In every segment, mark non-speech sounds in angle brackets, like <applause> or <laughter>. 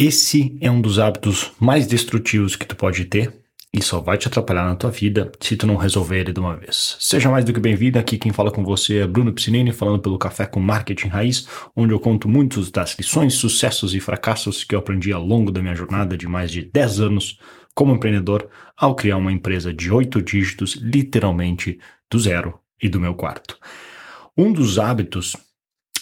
Esse é um dos hábitos mais destrutivos que tu pode ter e só vai te atrapalhar na tua vida se tu não resolver ele de uma vez. Seja mais do que bem-vindo, aqui quem fala com você é Bruno Piscinini, falando pelo Café com Marketing Raiz, onde eu conto muitos das lições, sucessos e fracassos que eu aprendi ao longo da minha jornada de mais de 10 anos como empreendedor ao criar uma empresa de 8 dígitos, literalmente do zero e do meu quarto. Um dos hábitos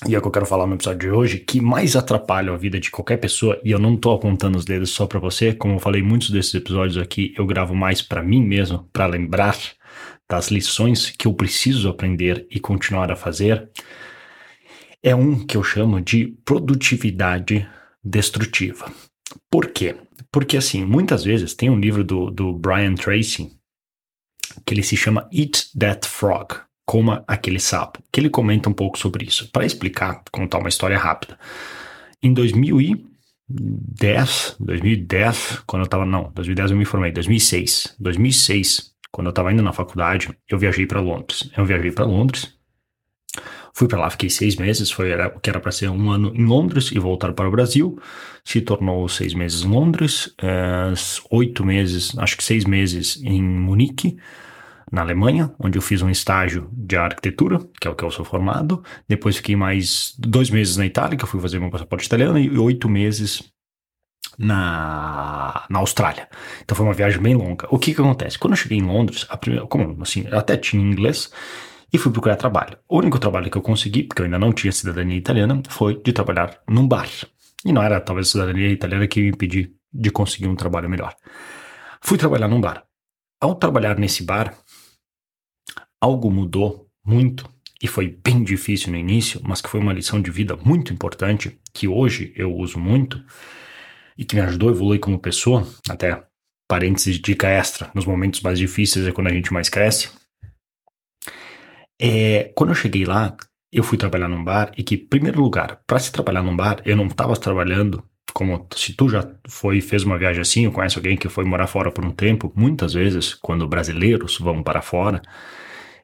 e é o que eu quero falar no episódio de hoje, que mais atrapalha a vida de qualquer pessoa, e eu não tô apontando os dedos só para você, como eu falei muitos desses episódios aqui, eu gravo mais para mim mesmo, para lembrar das lições que eu preciso aprender e continuar a fazer. É um que eu chamo de produtividade destrutiva. Por quê? Porque assim, muitas vezes tem um livro do, do Brian Tracy que ele se chama Eat That Frog coma aquele sapo, que ele comenta um pouco sobre isso. Para explicar, contar uma história rápida. Em 2010, 2010, quando eu estava não, 2010 eu me formei, 2006, 2006, quando eu estava indo na faculdade, eu viajei para Londres. Eu viajei para Londres, fui para lá, fiquei seis meses, foi o que era para ser um ano em Londres e voltar para o Brasil. Se tornou seis meses em Londres, é, oito meses, acho que seis meses em Munique na Alemanha, onde eu fiz um estágio de arquitetura, que é o que eu sou formado. Depois fiquei mais dois meses na Itália, que eu fui fazer meu passaporte italiano, e oito meses na, na Austrália. Então foi uma viagem bem longa. O que que acontece? Quando eu cheguei em Londres, a primeira, como assim, eu até tinha inglês e fui procurar trabalho. O único trabalho que eu consegui, porque eu ainda não tinha cidadania italiana, foi de trabalhar num bar. E não era talvez a cidadania italiana que me impediu de conseguir um trabalho melhor. Fui trabalhar num bar. Ao trabalhar nesse bar, algo mudou muito e foi bem difícil no início, mas que foi uma lição de vida muito importante, que hoje eu uso muito e que me ajudou a evoluir como pessoa, até parênteses, dica extra, nos momentos mais difíceis é quando a gente mais cresce. É, quando eu cheguei lá, eu fui trabalhar num bar e que, em primeiro lugar, para se trabalhar num bar, eu não estava trabalhando como se tu já foi fez uma viagem assim, ou conhece alguém que foi morar fora por um tempo, muitas vezes, quando brasileiros vão para fora,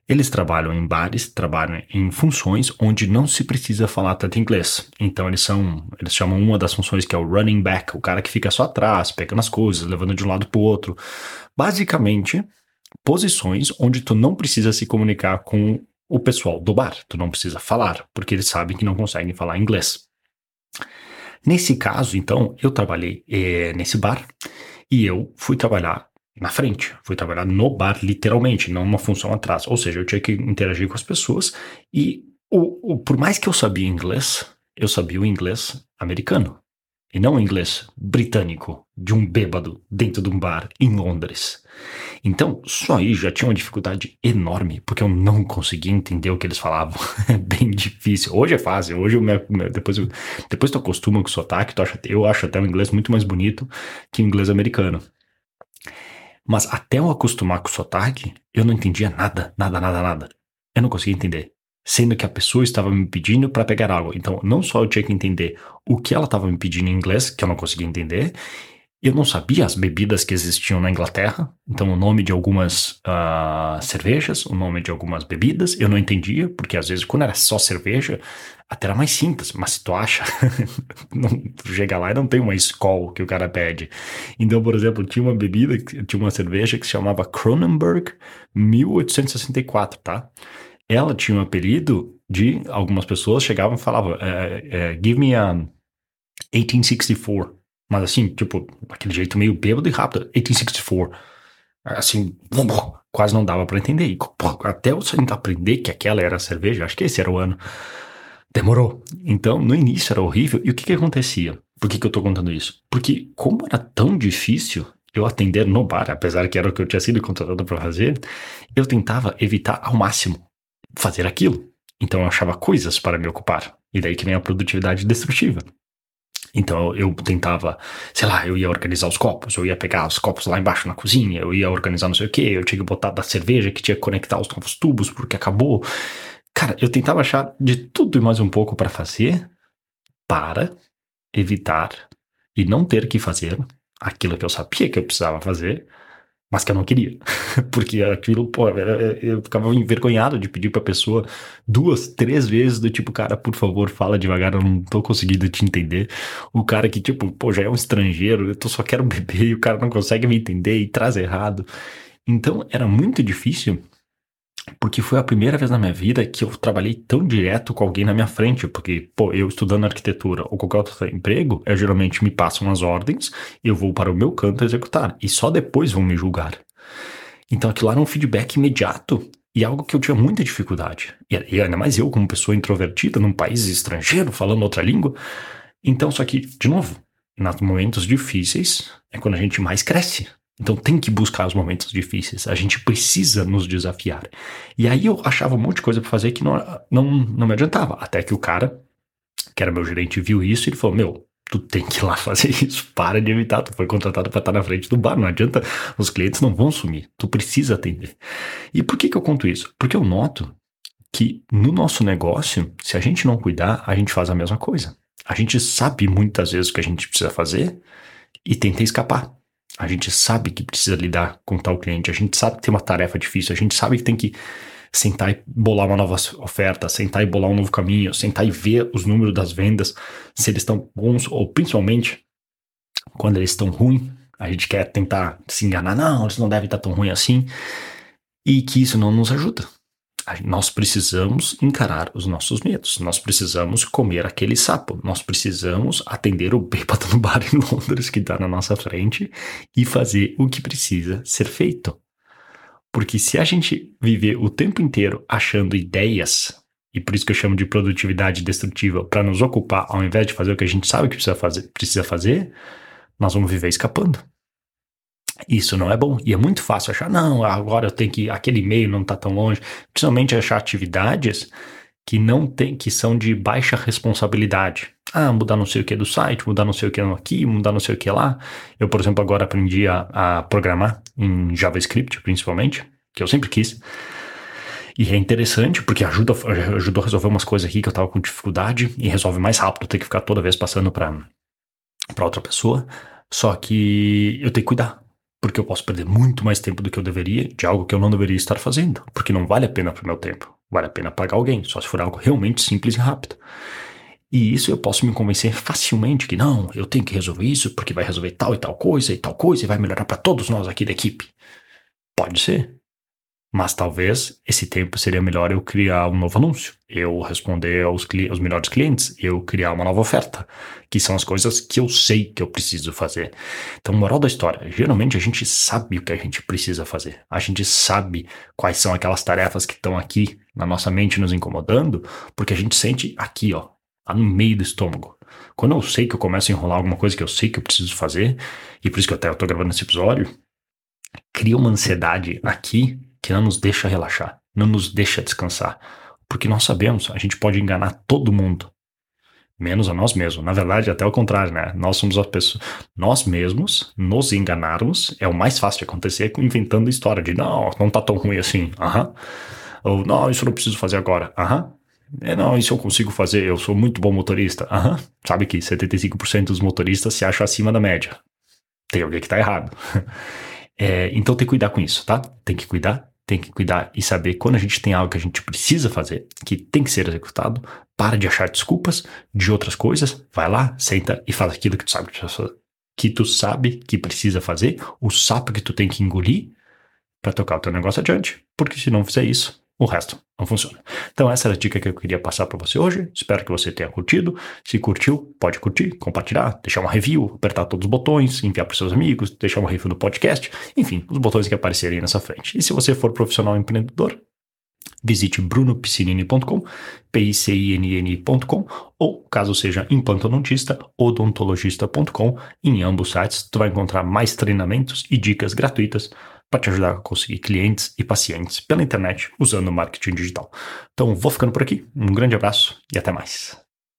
eles trabalham em bares, trabalham em funções onde não se precisa falar tanto inglês. Então eles são, eles chamam uma das funções que é o running back, o cara que fica só atrás, pegando as coisas, levando de um lado para o outro. Basicamente, posições onde tu não precisa se comunicar com o pessoal do bar, tu não precisa falar, porque eles sabem que não conseguem falar inglês. Nesse caso, então, eu trabalhei eh, nesse bar e eu fui trabalhar na frente. Fui trabalhar no bar, literalmente, não uma função atrás. Ou seja, eu tinha que interagir com as pessoas e, o, o, por mais que eu sabia inglês, eu sabia o inglês americano e não o inglês britânico de um bêbado dentro de um bar em Londres. Então, só aí já tinha uma dificuldade enorme, porque eu não conseguia entender o que eles falavam. <laughs> É bem difícil. Hoje é fácil, hoje eu me, depois, eu, depois tu acostuma com o sotaque, tu acha, eu acho até o inglês muito mais bonito que o inglês americano. Mas até eu acostumar com o sotaque, eu não entendia nada, nada, nada, nada. Eu não conseguia entender. Sendo que a pessoa estava me pedindo para pegar algo. Então, não só eu tinha que entender o que ela estava me pedindo em inglês, que eu não conseguia entender, eu não sabia as bebidas que existiam na Inglaterra, então o nome de algumas uh, cervejas, o nome de algumas bebidas, eu não entendia, porque às vezes quando era só cerveja, até era mais simples, mas se tu acha, <laughs> não, tu chega lá e não tem uma escola que o cara pede. Então, por exemplo, tinha uma bebida, tinha uma cerveja que se chamava Cronenberg 1864, tá? Ela tinha um apelido de, algumas pessoas chegavam e falavam, é, é, give me a 1864, mas assim, tipo, aquele jeito meio bêbado e rápido. 1864. Assim, quase não dava para entender. E, até eu aprender que aquela era a cerveja, acho que esse era o ano. Demorou. Então, no início era horrível. E o que que acontecia? Por que que eu tô contando isso? Porque como era tão difícil eu atender no bar, apesar que era o que eu tinha sido contratado para fazer, eu tentava evitar ao máximo fazer aquilo. Então eu achava coisas para me ocupar. E daí que vem a produtividade destrutiva. Então eu tentava, sei lá, eu ia organizar os copos, eu ia pegar os copos lá embaixo na cozinha, eu ia organizar não sei o que, eu tinha que botar da cerveja que tinha que conectar os novos tubos porque acabou. Cara, eu tentava achar de tudo e mais um pouco para fazer para evitar e não ter que fazer aquilo que eu sabia que eu precisava fazer mas que eu não queria. <laughs> Porque aquilo, pô, eu ficava envergonhado de pedir pra pessoa duas, três vezes do tipo, cara, por favor, fala devagar, eu não tô conseguindo te entender. O cara que, tipo, pô, já é um estrangeiro, eu só quero <laughs> beber e o cara não consegue me entender e traz errado. Então, era muito difícil porque foi a primeira vez na minha vida que eu trabalhei tão direto com alguém na minha frente, porque, pô, eu estudando arquitetura ou qualquer outro emprego, eu geralmente me passam as ordens, eu vou para o meu canto executar, e só depois vão me julgar. Então aquilo lá era um feedback imediato e algo que eu tinha muita dificuldade. E ainda mais eu, como pessoa introvertida, num país estrangeiro, falando outra língua. Então, só que, de novo, nos momentos difíceis é quando a gente mais cresce. Então tem que buscar os momentos difíceis. A gente precisa nos desafiar. E aí eu achava um monte de coisa para fazer que não, não, não me adiantava. Até que o cara, que era meu gerente, viu isso e ele falou: Meu, tu tem que ir lá <laughs> fazer isso. Para de evitar. Tu foi contratado para estar na frente do bar. Não adianta. Os clientes não vão sumir. Tu precisa atender. E por que, que eu conto isso? Porque eu noto que no nosso negócio, se a gente não cuidar, a gente faz a mesma coisa. A gente sabe muitas vezes o que a gente precisa fazer e tenta escapar. A gente sabe que precisa lidar com tal cliente, a gente sabe que tem uma tarefa difícil, a gente sabe que tem que sentar e bolar uma nova oferta, sentar e bolar um novo caminho, sentar e ver os números das vendas, se eles estão bons ou principalmente quando eles estão ruins, a gente quer tentar se enganar, não, eles não devem estar tão ruins assim, e que isso não nos ajuda nós precisamos encarar os nossos medos, nós precisamos comer aquele sapo, nós precisamos atender o bêbado no bar em Londres que está na nossa frente e fazer o que precisa ser feito. Porque se a gente viver o tempo inteiro achando ideias, e por isso que eu chamo de produtividade destrutiva, para nos ocupar ao invés de fazer o que a gente sabe que precisa fazer, precisa fazer nós vamos viver escapando. Isso não é bom. E é muito fácil achar, não, agora eu tenho que. aquele e-mail não está tão longe. Principalmente achar atividades que não tem, que são de baixa responsabilidade. Ah, mudar não sei o que do site, mudar não sei o que aqui, mudar não sei o que lá. Eu, por exemplo, agora aprendi a, a programar em JavaScript, principalmente, que eu sempre quis. E é interessante porque ajuda, ajudou a resolver umas coisas aqui que eu tava com dificuldade e resolve mais rápido, ter que ficar toda vez passando para outra pessoa. Só que eu tenho que cuidar porque eu posso perder muito mais tempo do que eu deveria de algo que eu não deveria estar fazendo, porque não vale a pena para o meu tempo. Vale a pena pagar alguém, só se for algo realmente simples e rápido. E isso eu posso me convencer facilmente que não, eu tenho que resolver isso porque vai resolver tal e tal coisa e tal coisa e vai melhorar para todos nós aqui da equipe. Pode ser, mas talvez esse tempo seria melhor eu criar um novo anúncio, eu responder aos, aos melhores clientes, eu criar uma nova oferta, que são as coisas que eu sei que eu preciso fazer. Então, moral da história, geralmente a gente sabe o que a gente precisa fazer. A gente sabe quais são aquelas tarefas que estão aqui na nossa mente nos incomodando, porque a gente sente aqui, ó, lá no meio do estômago. Quando eu sei que eu começo a enrolar alguma coisa que eu sei que eu preciso fazer, e por isso que até eu tô gravando esse episódio, cria uma ansiedade aqui que não nos deixa relaxar, não nos deixa descansar. Porque nós sabemos, a gente pode enganar todo mundo, menos a nós mesmos. Na verdade, até o contrário, né? Nós somos as pessoas. Nós mesmos nos enganarmos é o mais fácil de acontecer inventando história de não, não tá tão ruim assim. Aham. Ou não, isso eu não preciso fazer agora. Aham. É, não, isso eu consigo fazer, eu sou muito bom motorista. Aham. Sabe que 75% dos motoristas se acham acima da média. Tem alguém que tá errado. <laughs> É, então tem que cuidar com isso, tá? Tem que cuidar tem que cuidar e saber quando a gente tem algo que a gente precisa fazer, que tem que ser executado, para de achar desculpas de outras coisas, vai lá, senta e faz aquilo que tu sabe que, que tu sabe que precisa fazer, o sapo que tu tem que engolir para tocar o teu negócio adiante, porque se não fizer isso, o resto não funciona. Então essa era a dica que eu queria passar para você hoje. Espero que você tenha curtido. Se curtiu, pode curtir, compartilhar, deixar uma review, apertar todos os botões, enviar para seus amigos, deixar uma review no podcast, enfim, os botões que aparecerem nessa frente. E se você for profissional empreendedor, visite brunopiscinini.com, p-i-c-i-n-n.com, ou caso seja implantodontista, odontologista.com. Em ambos sites, tu vai encontrar mais treinamentos e dicas gratuitas para te ajudar a conseguir clientes e pacientes pela internet usando marketing digital. Então, vou ficando por aqui. Um grande abraço e até mais.